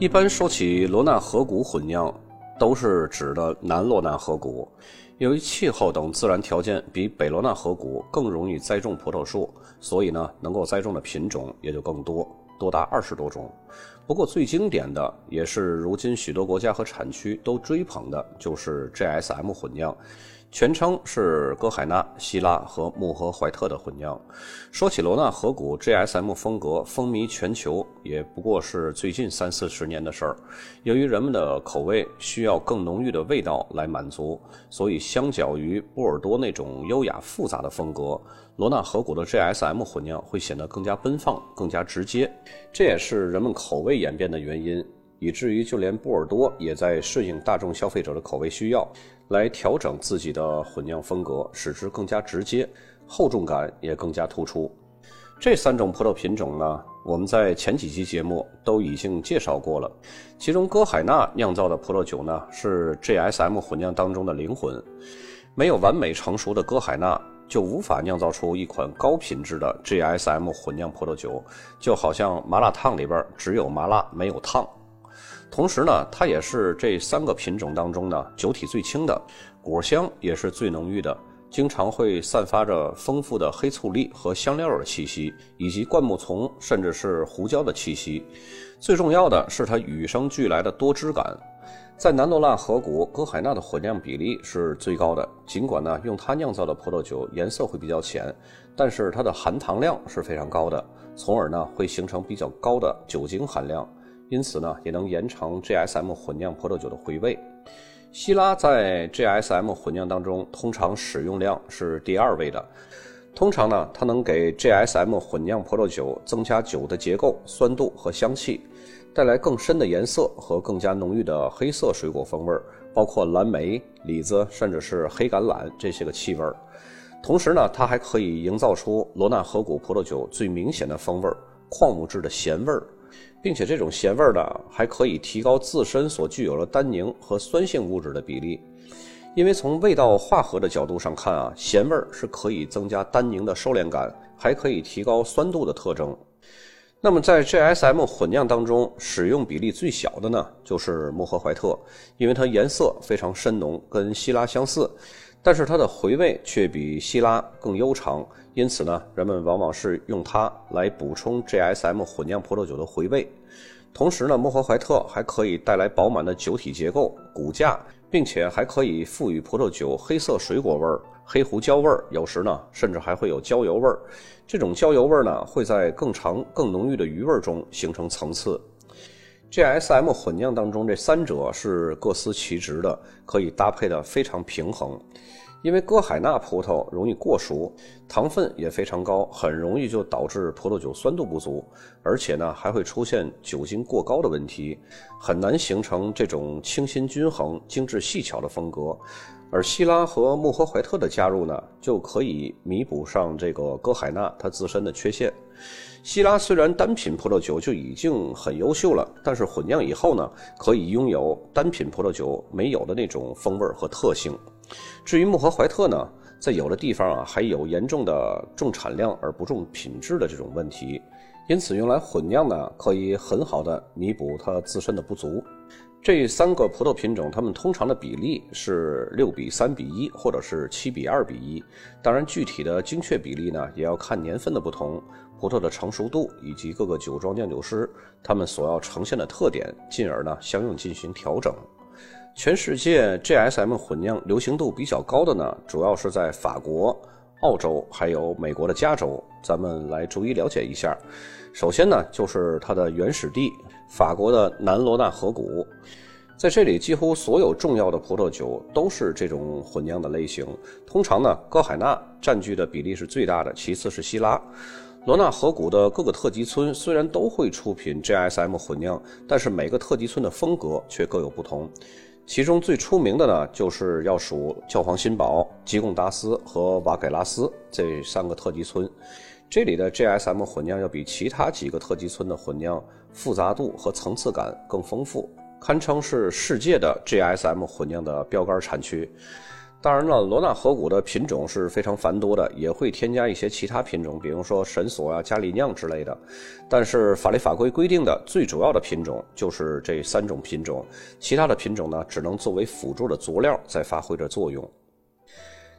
一般说起罗纳河谷混酿，都是指的南罗纳河谷。由于气候等自然条件比北罗纳河谷更容易栽种葡萄树，所以呢，能够栽种的品种也就更多，多达二十多种。不过最经典的，也是如今许多国家和产区都追捧的，就是 GSM 混酿。全称是歌海纳、希拉和穆赫怀特的混酿。说起罗纳河谷 GSM 风格风靡全球，也不过是最近三四十年的事儿。由于人们的口味需要更浓郁的味道来满足，所以相较于波尔多那种优雅复杂的风格，罗纳河谷的 GSM 混酿会显得更加奔放、更加直接。这也是人们口味演变的原因。以至于就连波尔多也在顺应大众消费者的口味需要，来调整自己的混酿风格，使之更加直接，厚重感也更加突出。这三种葡萄品种呢，我们在前几期节目都已经介绍过了。其中，歌海纳酿造的葡萄酒呢，是 GSM 混酿当中的灵魂。没有完美成熟的歌海纳，就无法酿造出一款高品质的 GSM 混酿葡萄酒，就好像麻辣烫里边只有麻辣没有烫。同时呢，它也是这三个品种当中呢酒体最轻的，果香也是最浓郁的，经常会散发着丰富的黑醋栗和香料的气息，以及灌木丛甚至是胡椒的气息。最重要的是它与生俱来的多汁感。在南罗纳河谷，歌海纳的混酿比例是最高的。尽管呢用它酿造的葡萄酒颜色会比较浅，但是它的含糖量是非常高的，从而呢会形成比较高的酒精含量。因此呢，也能延长 GSM 混酿葡萄酒的回味。希拉在 GSM 混酿当中，通常使用量是第二位的。通常呢，它能给 GSM 混酿葡萄酒增加酒的结构、酸度和香气，带来更深的颜色和更加浓郁的黑色水果风味，包括蓝莓、李子，甚至是黑橄榄这些个气味。同时呢，它还可以营造出罗纳河谷葡萄酒最明显的风味——矿物质的咸味儿。并且这种咸味儿呢，还可以提高自身所具有的单宁和酸性物质的比例。因为从味道化合的角度上看啊，咸味儿是可以增加单宁的收敛感，还可以提高酸度的特征。那么在 GSM 混酿当中，使用比例最小的呢，就是莫赫怀特，因为它颜色非常深浓，跟希拉相似。但是它的回味却比希拉更悠长，因此呢，人们往往是用它来补充 GSM 混酿葡萄酒的回味。同时呢，莫赫怀特还可以带来饱满的酒体结构、骨架，并且还可以赋予葡萄酒黑色水果味儿、黑胡椒味儿，有时呢，甚至还会有焦油味儿。这种焦油味儿呢，会在更长、更浓郁的余味中形成层次。GSM 混酿当中，这三者是各司其职的，可以搭配的非常平衡。因为歌海纳葡萄容易过熟，糖分也非常高，很容易就导致葡萄酒酸度不足，而且呢还会出现酒精过高的问题，很难形成这种清新均衡、精致细巧的风格。而希拉和穆赫怀特的加入呢，就可以弥补上这个歌海纳它自身的缺陷。希拉虽然单品葡萄酒就已经很优秀了，但是混酿以后呢，可以拥有单品葡萄酒没有的那种风味和特性。至于穆赫怀特呢，在有的地方啊，还有严重的重产量而不重品质的这种问题，因此用来混酿呢，可以很好的弥补它自身的不足。这三个葡萄品种，它们通常的比例是六比三比一，或者是七比二比一。当然，具体的精确比例呢，也要看年份的不同、葡萄的成熟度以及各个酒庄酿酒师他们所要呈现的特点，进而呢相应进行调整。全世界 GSM 混酿流行度比较高的呢，主要是在法国、澳洲还有美国的加州。咱们来逐一了解一下。首先呢，就是它的原始地——法国的南罗纳河谷。在这里，几乎所有重要的葡萄酒都是这种混酿的类型。通常呢，歌海纳占据的比例是最大的，其次是希拉。罗纳河谷的各个特级村虽然都会出品 GSM 混酿，但是每个特级村的风格却各有不同。其中最出名的呢，就是要数教皇新堡、吉贡达斯和瓦盖拉斯这三个特级村。这里的 GSM 混酿要比其他几个特级村的混酿复杂度和层次感更丰富，堪称是世界的 GSM 混酿的标杆产区。当然了，罗纳河谷的品种是非常繁多的，也会添加一些其他品种，比如说神索啊、加里酿之类的。但是法律法规规定的最主要的品种就是这三种品种，其他的品种呢，只能作为辅助的佐料在发挥着作用。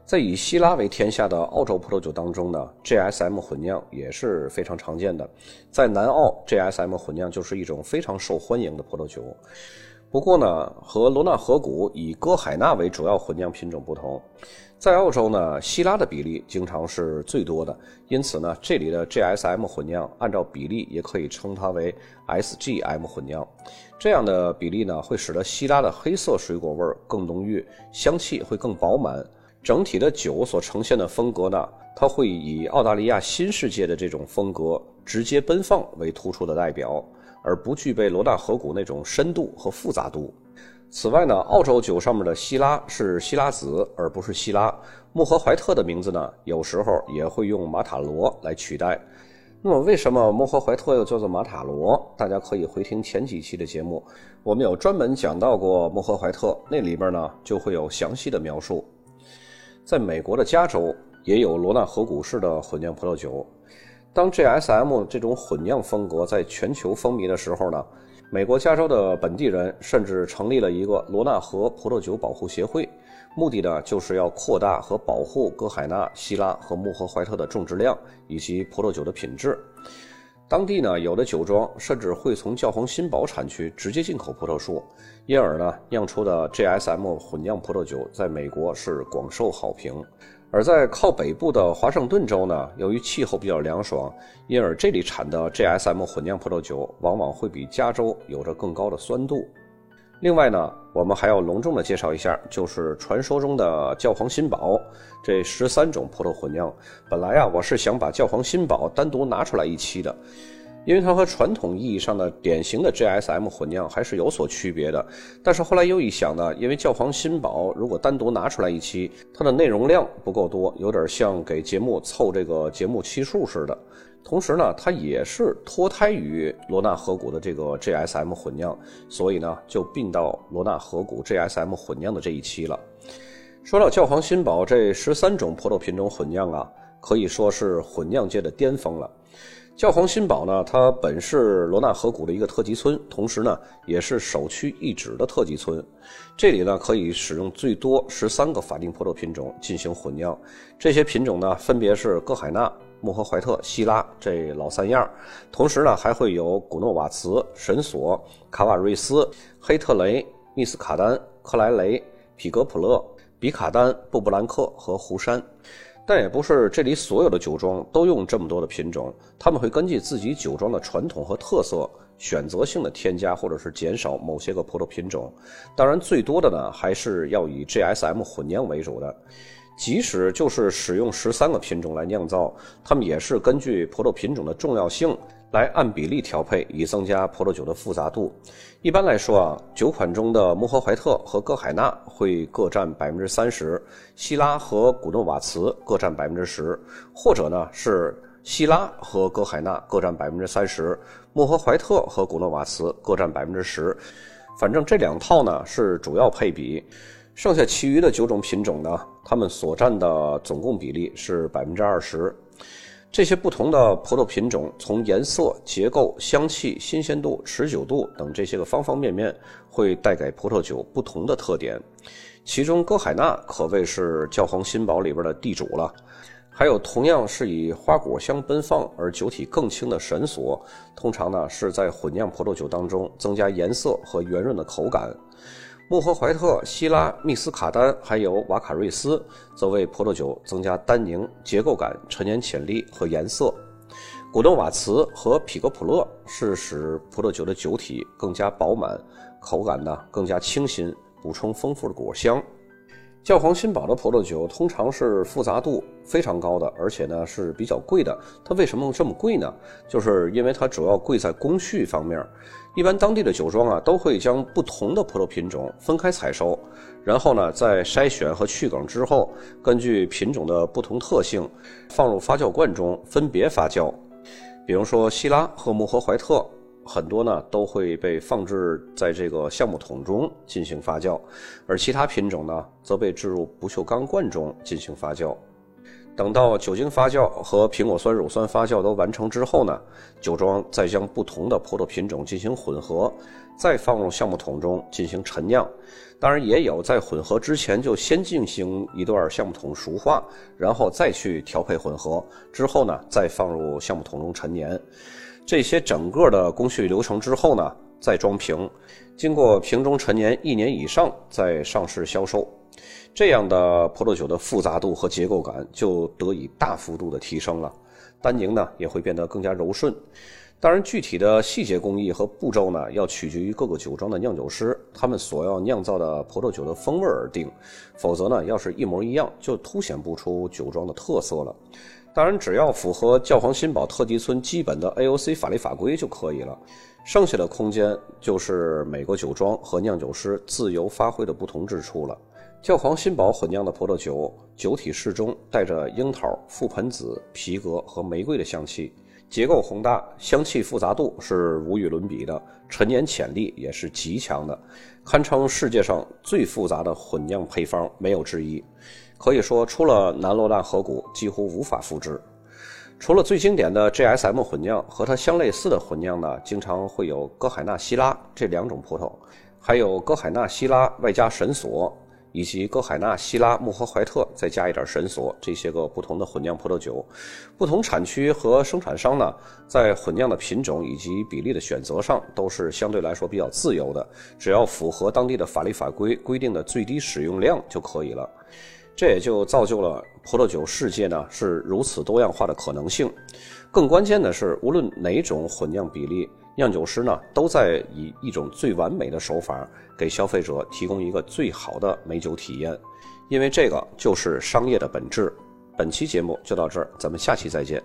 在以希拉为天下的澳洲葡萄酒当中呢，GSM 混酿也是非常常见的。在南澳，GSM 混酿就是一种非常受欢迎的葡萄酒。不过呢，和罗纳河谷以歌海纳为主要混酿品种不同，在澳洲呢，希拉的比例经常是最多的。因此呢，这里的 GSM 混酿按照比例也可以称它为 SGM 混酿。这样的比例呢，会使得希拉的黑色水果味更浓郁，香气会更饱满。整体的酒所呈现的风格呢，它会以澳大利亚新世界的这种风格直接奔放为突出的代表。而不具备罗纳河谷那种深度和复杂度。此外呢，澳洲酒上面的希拉是希拉子，而不是希拉。穆赫怀特的名字呢，有时候也会用马塔罗来取代。那么，为什么穆赫怀特又叫做马塔罗？大家可以回听前几期的节目，我们有专门讲到过穆赫怀特，那里边呢就会有详细的描述。在美国的加州也有罗纳河谷式的混酿葡萄酒。当 GSM 这种混酿风格在全球风靡的时候呢，美国加州的本地人甚至成立了一个罗纳河葡萄酒保护协会，目的呢就是要扩大和保护歌海纳、希拉和穆赫怀特的种植量以及葡萄酒的品质。当地呢有的酒庄甚至会从教皇新堡产区直接进口葡萄树，因而呢酿出的 GSM 混酿葡萄酒在美国是广受好评。而在靠北部的华盛顿州呢，由于气候比较凉爽，因而这里产的 GSM 混酿葡萄酒往往会比加州有着更高的酸度。另外呢，我们还要隆重的介绍一下，就是传说中的教皇新堡这十三种葡萄混酿。本来啊，我是想把教皇新堡单独拿出来一期的。因为它和传统意义上的典型的 GSM 混酿还是有所区别的，但是后来又一想呢，因为教皇新堡如果单独拿出来一期，它的内容量不够多，有点像给节目凑这个节目期数似的。同时呢，它也是脱胎于罗纳河谷的这个 GSM 混酿，所以呢就并到罗纳河谷 GSM 混酿的这一期了。说到教皇新堡这十三种葡萄品种混酿啊，可以说是混酿界的巅峰了。教皇新堡呢，它本是罗纳河谷的一个特级村，同时呢，也是首屈一指的特级村。这里呢，可以使用最多十三个法定葡萄品种进行混酿。这些品种呢，分别是歌海纳、穆赫怀特、希拉这老三样。同时呢，还会有古诺瓦茨、神索、卡瓦瑞斯、黑特雷、密斯卡丹、克莱雷、皮格普勒、比卡丹、布布兰克和湖山。但也不是这里所有的酒庄都用这么多的品种，他们会根据自己酒庄的传统和特色，选择性的添加或者是减少某些个葡萄品种。当然，最多的呢还是要以 GSM 混酿为主的。即使就是使用十三个品种来酿造，他们也是根据葡萄品种的重要性。来按比例调配，以增加葡萄酒的复杂度。一般来说啊，酒款中的穆赫怀特和歌海纳会各占百分之三十，希拉和古诺瓦茨各占百分之十，或者呢是希拉和歌海纳各占百分之三十，穆赫怀特和古诺瓦茨各占百分之十。反正这两套呢是主要配比，剩下其余的九种品种呢，它们所占的总共比例是百分之二十。这些不同的葡萄品种，从颜色、结构、香气、新鲜度、持久度等这些个方方面面，会带给葡萄酒不同的特点。其中，歌海纳可谓是教皇新堡里边的地主了。还有同样是以花果香奔放而酒体更轻的神索，通常呢是在混酿葡萄酒当中增加颜色和圆润的口感。穆赫怀特、希拉、密斯卡丹还有瓦卡瑞斯，则为葡萄酒增加单宁、结构感、陈年潜力和颜色。古顿瓦茨和匹格普勒是使葡萄酒的酒体更加饱满，口感呢更加清新，补充丰富的果香。教皇新堡的葡萄酒通常是复杂度非常高的，而且呢是比较贵的。它为什么这么贵呢？就是因为它主要贵在工序方面。一般当地的酒庄啊，都会将不同的葡萄品种分开采收，然后呢，在筛选和去梗之后，根据品种的不同特性，放入发酵罐中分别发酵。比如说，希拉和穆赫怀特很多呢都会被放置在这个橡木桶中进行发酵，而其他品种呢则被置入不锈钢罐中进行发酵。等到酒精发酵和苹果酸乳酸发酵都完成之后呢，酒庄再将不同的葡萄品种进行混合，再放入橡木桶中进行陈酿。当然，也有在混合之前就先进行一段橡木桶熟化，然后再去调配混合，之后呢再放入橡木桶中陈年。这些整个的工序流程之后呢，再装瓶，经过瓶中陈年一年以上再上市销售。这样的葡萄酒的复杂度和结构感就得以大幅度的提升了，单宁呢也会变得更加柔顺。当然，具体的细节工艺和步骤呢，要取决于各个酒庄的酿酒师他们所要酿造的葡萄酒的风味而定。否则呢，要是一模一样，就凸显不出酒庄的特色了。当然，只要符合教皇新堡特级村基本的 AOC 法律法规就可以了。剩下的空间就是美国酒庄和酿酒师自由发挥的不同之处了。教皇新堡混酿的葡萄酒，酒体适中，带着樱桃、覆盆子、皮革和玫瑰的香气，结构宏大，香气复杂度是无与伦比的，陈年潜力也是极强的，堪称世界上最复杂的混酿配方，没有之一。可以说，除了南罗纳河谷，几乎无法复制。除了最经典的 GSM 混酿，和它相类似的混酿呢，经常会有歌海纳西拉这两种葡萄，还有歌海纳西拉外加神索。以及歌海纳、西拉、穆赫怀特，再加一点神索，这些个不同的混酿葡萄酒，不同产区和生产商呢，在混酿的品种以及比例的选择上，都是相对来说比较自由的，只要符合当地的法律法规规定的最低使用量就可以了。这也就造就了葡萄酒世界呢是如此多样化的可能性。更关键的是，无论哪种混酿比例。酿酒师呢，都在以一种最完美的手法给消费者提供一个最好的美酒体验，因为这个就是商业的本质。本期节目就到这儿，咱们下期再见。